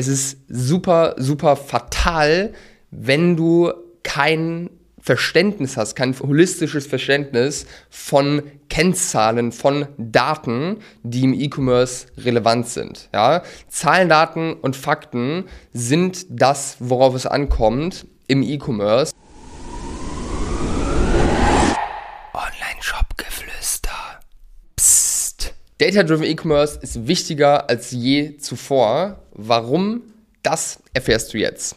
es ist super, super fatal, wenn du kein Verständnis hast, kein holistisches Verständnis von Kennzahlen, von Daten, die im E-Commerce relevant sind. Ja? Zahlen, Daten und Fakten sind das, worauf es ankommt im E-Commerce. Data-Driven E-Commerce ist wichtiger als je zuvor. Warum? Das erfährst du jetzt.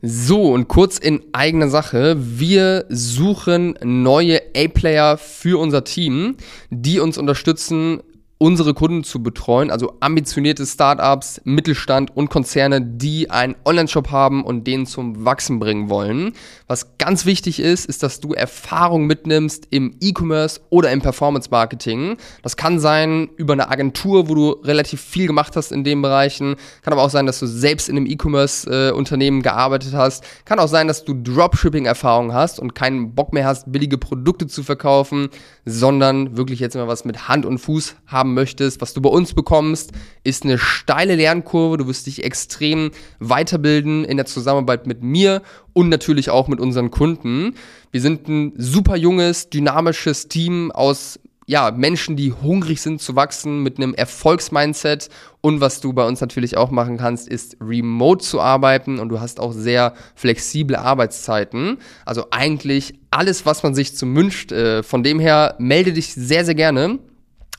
So, und kurz in eigener Sache. Wir suchen neue A-Player für unser Team, die uns unterstützen, unsere Kunden zu betreuen, also ambitionierte Startups, Mittelstand und Konzerne, die einen Online-Shop haben und den zum Wachsen bringen wollen. Was ganz wichtig ist, ist, dass du Erfahrung mitnimmst im E-Commerce oder im Performance-Marketing. Das kann sein über eine Agentur, wo du relativ viel gemacht hast in den Bereichen. Kann aber auch sein, dass du selbst in einem E-Commerce-Unternehmen gearbeitet hast. Kann auch sein, dass du Dropshipping-Erfahrung hast und keinen Bock mehr hast, billige Produkte zu verkaufen, sondern wirklich jetzt mal was mit Hand und Fuß haben haben möchtest, was du bei uns bekommst, ist eine steile Lernkurve. Du wirst dich extrem weiterbilden in der Zusammenarbeit mit mir und natürlich auch mit unseren Kunden. Wir sind ein super junges, dynamisches Team aus ja, Menschen, die hungrig sind zu wachsen mit einem Erfolgsmindset. Und was du bei uns natürlich auch machen kannst, ist remote zu arbeiten und du hast auch sehr flexible Arbeitszeiten. Also eigentlich alles, was man sich zum wünscht. Äh, von dem her melde dich sehr, sehr gerne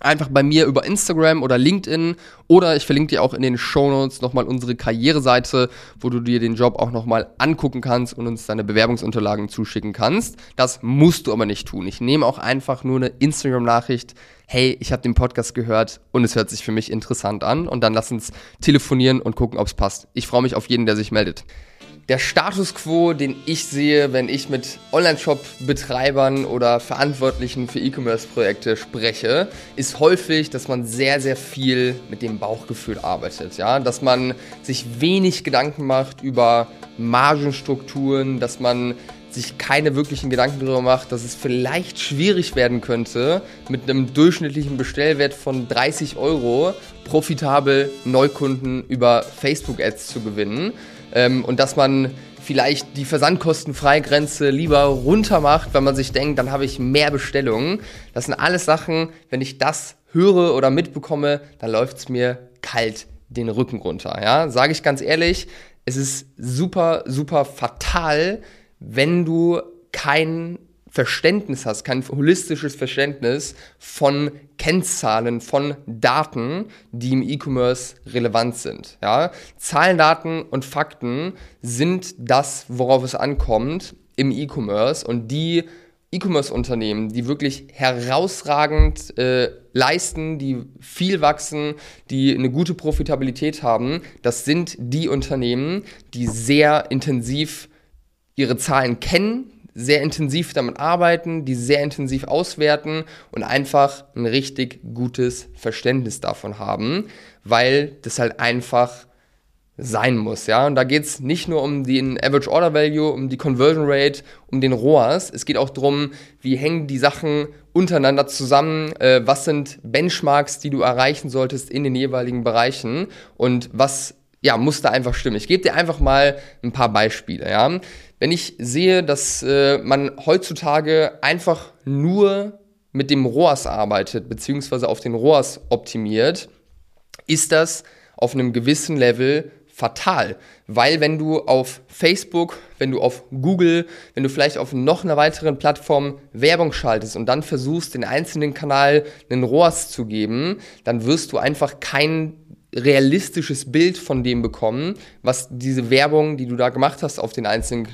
einfach bei mir über Instagram oder LinkedIn oder ich verlinke dir auch in den Show Notes nochmal unsere Karriereseite, wo du dir den Job auch nochmal angucken kannst und uns deine Bewerbungsunterlagen zuschicken kannst. Das musst du aber nicht tun. Ich nehme auch einfach nur eine Instagram-Nachricht. Hey, ich habe den Podcast gehört und es hört sich für mich interessant an. Und dann lass uns telefonieren und gucken, ob es passt. Ich freue mich auf jeden, der sich meldet der Status quo, den ich sehe, wenn ich mit Online-Shop-Betreibern oder Verantwortlichen für E-Commerce-Projekte spreche, ist häufig, dass man sehr, sehr viel mit dem Bauchgefühl arbeitet. Ja? Dass man sich wenig Gedanken macht über Margenstrukturen, dass man sich keine wirklichen Gedanken darüber macht, dass es vielleicht schwierig werden könnte, mit einem durchschnittlichen Bestellwert von 30 Euro profitabel Neukunden über Facebook-Ads zu gewinnen ähm, und dass man vielleicht die Versandkostenfreigrenze lieber runter macht, wenn man sich denkt, dann habe ich mehr Bestellungen. Das sind alles Sachen, wenn ich das höre oder mitbekomme, dann läuft es mir kalt den Rücken runter. Ja, sage ich ganz ehrlich, es ist super, super fatal, wenn du kein Verständnis hast, kein holistisches Verständnis von Kennzahlen, von Daten, die im E-Commerce relevant sind. Ja? Zahlen, Daten und Fakten sind das, worauf es ankommt im E-Commerce und die E-Commerce-Unternehmen, die wirklich herausragend äh, leisten, die viel wachsen, die eine gute Profitabilität haben, das sind die Unternehmen, die sehr intensiv ihre Zahlen kennen, sehr intensiv damit arbeiten, die sehr intensiv auswerten und einfach ein richtig gutes Verständnis davon haben, weil das halt einfach sein muss, ja. Und da geht es nicht nur um den Average Order Value, um die Conversion Rate, um den ROAS. Es geht auch darum, wie hängen die Sachen untereinander zusammen, äh, was sind Benchmarks, die du erreichen solltest in den jeweiligen Bereichen und was ja, muss da einfach stimmen. Ich gebe dir einfach mal ein paar Beispiele, ja. Wenn ich sehe, dass äh, man heutzutage einfach nur mit dem ROAS arbeitet, beziehungsweise auf den ROAS optimiert, ist das auf einem gewissen Level fatal. Weil wenn du auf Facebook, wenn du auf Google, wenn du vielleicht auf noch einer weiteren Plattform Werbung schaltest und dann versuchst, den einzelnen Kanal einen ROAS zu geben, dann wirst du einfach kein realistisches Bild von dem bekommen, was diese Werbung, die du da gemacht hast auf den einzelnen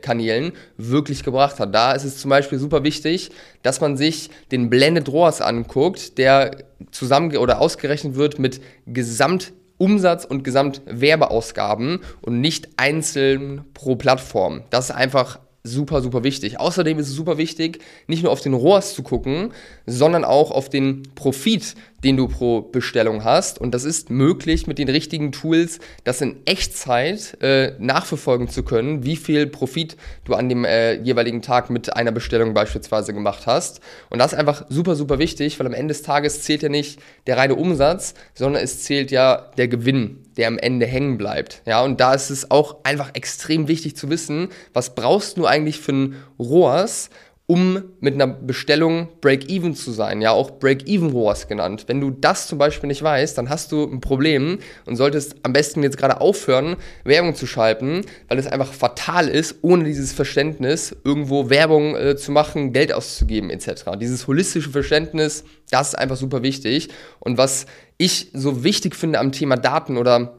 Kanälen, wirklich gebracht hat. Da ist es zum Beispiel super wichtig, dass man sich den Blended ROAS anguckt, der zusammen oder ausgerechnet wird mit Gesamt Umsatz und Gesamtwerbeausgaben und nicht einzeln pro Plattform. Das ist einfach super, super wichtig. Außerdem ist es super wichtig, nicht nur auf den ROAS zu gucken, sondern auch auf den Profit, den du pro Bestellung hast. Und das ist möglich mit den richtigen Tools, das in Echtzeit äh, nachverfolgen zu können, wie viel Profit du an dem äh, jeweiligen Tag mit einer Bestellung beispielsweise gemacht hast. Und das ist einfach super, super wichtig, weil am Ende des Tages zählt ja nicht der reine Umsatz, sondern es zählt ja der Gewinn, der am Ende hängen bleibt. Ja, und da ist es auch einfach extrem wichtig zu wissen, was brauchst du eigentlich für ein ROAS, um mit einer Bestellung Break-Even zu sein, ja auch Break-Even-ROAS genannt. Wenn du das zum Beispiel nicht weißt, dann hast du ein Problem und solltest am besten jetzt gerade aufhören, Werbung zu schalten, weil es einfach fatal ist, ohne dieses Verständnis irgendwo Werbung äh, zu machen, Geld auszugeben etc. Dieses holistische Verständnis, das ist einfach super wichtig. Und was ich so wichtig finde am Thema Daten oder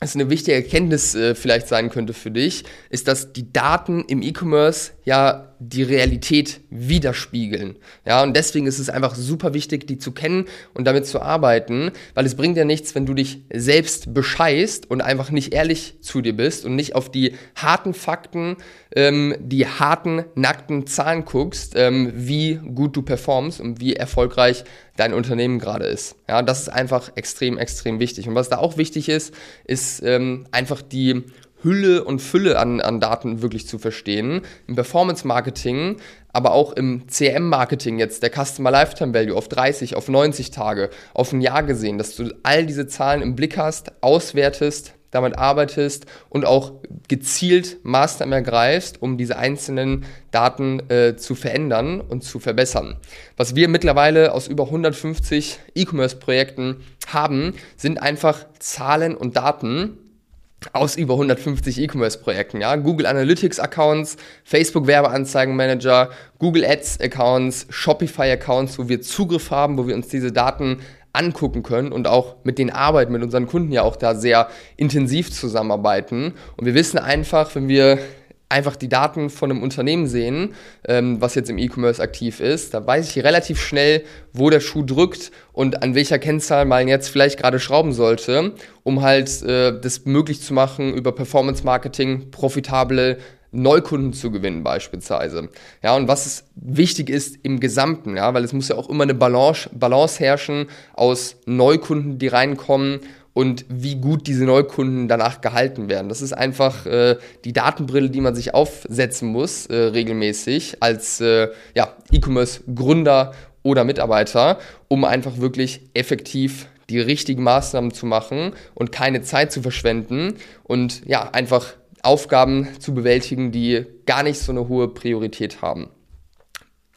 es eine wichtige Erkenntnis äh, vielleicht sein könnte für dich, ist, dass die Daten im E-Commerce ja die Realität widerspiegeln. Ja, und deswegen ist es einfach super wichtig, die zu kennen und damit zu arbeiten, weil es bringt ja nichts, wenn du dich selbst bescheißt und einfach nicht ehrlich zu dir bist und nicht auf die harten Fakten, ähm, die harten, nackten Zahlen guckst, ähm, wie gut du performst und wie erfolgreich dein Unternehmen gerade ist. Ja, das ist einfach extrem, extrem wichtig. Und was da auch wichtig ist, ist ähm, einfach die Hülle und Fülle an, an Daten wirklich zu verstehen. Im Performance-Marketing, aber auch im CM-Marketing jetzt, der Customer Lifetime Value auf 30, auf 90 Tage, auf ein Jahr gesehen, dass du all diese Zahlen im Blick hast, auswertest, damit arbeitest und auch gezielt Maßnahmen ergreifst, um diese einzelnen Daten äh, zu verändern und zu verbessern. Was wir mittlerweile aus über 150 E-Commerce-Projekten haben, sind einfach Zahlen und Daten, aus über 150 E-Commerce-Projekten, ja. Google Analytics-Accounts, Facebook Werbeanzeigenmanager, Google Ads-Accounts, Shopify-Accounts, wo wir Zugriff haben, wo wir uns diese Daten angucken können und auch mit den arbeiten, mit unseren Kunden ja auch da sehr intensiv zusammenarbeiten. Und wir wissen einfach, wenn wir einfach die Daten von einem Unternehmen sehen, ähm, was jetzt im E-Commerce aktiv ist, da weiß ich relativ schnell, wo der Schuh drückt und an welcher Kennzahl man jetzt vielleicht gerade schrauben sollte, um halt äh, das möglich zu machen, über Performance Marketing profitable Neukunden zu gewinnen beispielsweise. Ja, und was ist, wichtig ist im Gesamten, ja, weil es muss ja auch immer eine Balance, Balance herrschen aus Neukunden, die reinkommen und wie gut diese Neukunden danach gehalten werden. Das ist einfach äh, die Datenbrille, die man sich aufsetzen muss, äh, regelmäßig als äh, ja, E-Commerce-Gründer oder Mitarbeiter, um einfach wirklich effektiv die richtigen Maßnahmen zu machen und keine Zeit zu verschwenden und ja, einfach Aufgaben zu bewältigen, die gar nicht so eine hohe Priorität haben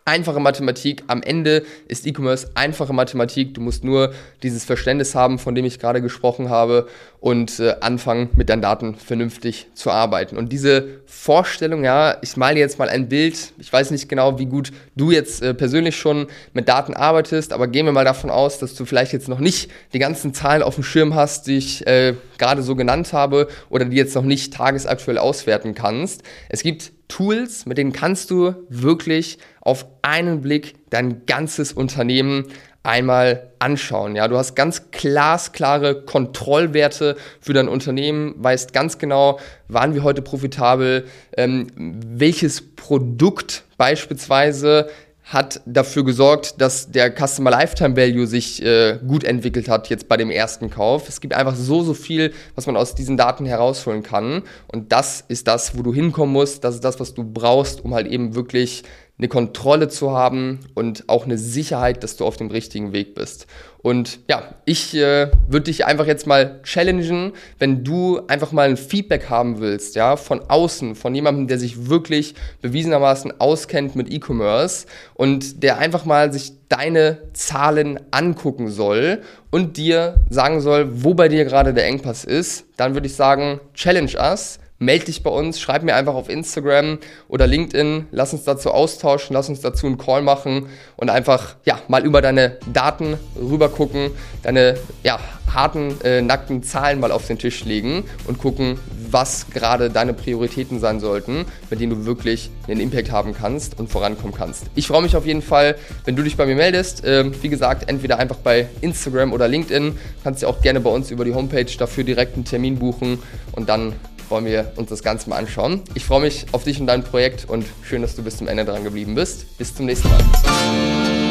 einfache Mathematik. Am Ende ist E-Commerce einfache Mathematik. Du musst nur dieses Verständnis haben, von dem ich gerade gesprochen habe und äh, anfangen, mit deinen Daten vernünftig zu arbeiten. Und diese Vorstellung, ja, ich male jetzt mal ein Bild. Ich weiß nicht genau, wie gut du jetzt äh, persönlich schon mit Daten arbeitest, aber gehen wir mal davon aus, dass du vielleicht jetzt noch nicht die ganzen Zahlen auf dem Schirm hast, die ich äh, gerade so genannt habe oder die jetzt noch nicht tagesaktuell auswerten kannst. Es gibt Tools, mit denen kannst du wirklich auf einen Blick dein ganzes Unternehmen einmal anschauen. Ja, du hast ganz glasklare Kontrollwerte für dein Unternehmen, weißt ganz genau, waren wir heute profitabel, ähm, welches Produkt beispielsweise hat dafür gesorgt, dass der Customer Lifetime Value sich äh, gut entwickelt hat jetzt bei dem ersten Kauf. Es gibt einfach so, so viel, was man aus diesen Daten herausholen kann. Und das ist das, wo du hinkommen musst. Das ist das, was du brauchst, um halt eben wirklich eine Kontrolle zu haben und auch eine Sicherheit, dass du auf dem richtigen Weg bist. Und ja, ich äh, würde dich einfach jetzt mal challengen, wenn du einfach mal ein Feedback haben willst, ja, von außen, von jemandem, der sich wirklich bewiesenermaßen auskennt mit E-Commerce und der einfach mal sich deine Zahlen angucken soll und dir sagen soll, wo bei dir gerade der Engpass ist, dann würde ich sagen, challenge us melde dich bei uns, schreib mir einfach auf Instagram oder LinkedIn, lass uns dazu austauschen, lass uns dazu einen Call machen und einfach ja, mal über deine Daten rüber gucken, deine ja, harten, äh, nackten Zahlen mal auf den Tisch legen und gucken, was gerade deine Prioritäten sein sollten, mit denen du wirklich einen Impact haben kannst und vorankommen kannst. Ich freue mich auf jeden Fall, wenn du dich bei mir meldest. Äh, wie gesagt, entweder einfach bei Instagram oder LinkedIn. Kannst du auch gerne bei uns über die Homepage dafür direkt einen Termin buchen und dann wollen wir uns das Ganze mal anschauen. Ich freue mich auf dich und dein Projekt und schön, dass du bis zum Ende dran geblieben bist. Bis zum nächsten Mal.